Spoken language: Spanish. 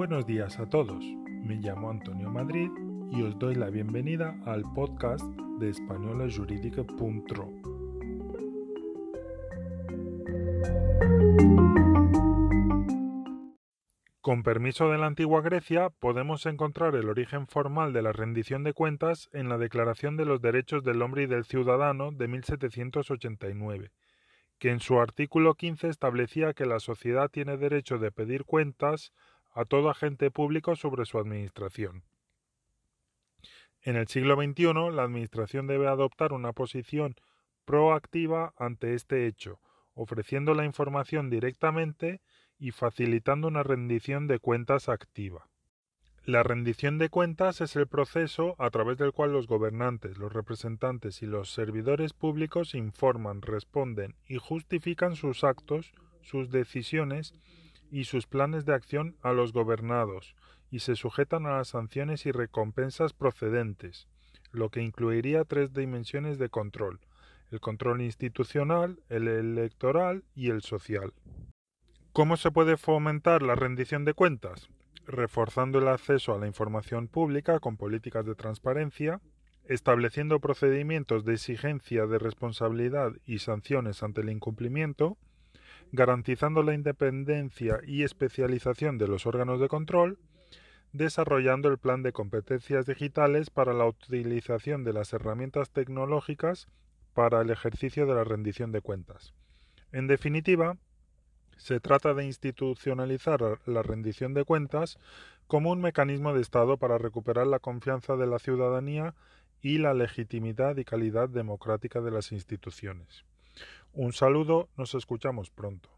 Buenos días a todos, me llamo Antonio Madrid y os doy la bienvenida al podcast de españolajurídica.ro. Con permiso de la antigua Grecia, podemos encontrar el origen formal de la rendición de cuentas en la Declaración de los Derechos del Hombre y del Ciudadano de 1789, que en su artículo 15 establecía que la sociedad tiene derecho de pedir cuentas a todo agente público sobre su administración. En el siglo XXI, la Administración debe adoptar una posición proactiva ante este hecho, ofreciendo la información directamente y facilitando una rendición de cuentas activa. La rendición de cuentas es el proceso a través del cual los gobernantes, los representantes y los servidores públicos informan, responden y justifican sus actos, sus decisiones y sus planes de acción a los gobernados y se sujetan a las sanciones y recompensas procedentes, lo que incluiría tres dimensiones de control el control institucional, el electoral y el social. ¿Cómo se puede fomentar la rendición de cuentas? Reforzando el acceso a la información pública con políticas de transparencia, estableciendo procedimientos de exigencia de responsabilidad y sanciones ante el incumplimiento, garantizando la independencia y especialización de los órganos de control, desarrollando el plan de competencias digitales para la utilización de las herramientas tecnológicas para el ejercicio de la rendición de cuentas. En definitiva, se trata de institucionalizar la rendición de cuentas como un mecanismo de Estado para recuperar la confianza de la ciudadanía y la legitimidad y calidad democrática de las instituciones. Un saludo, nos escuchamos pronto.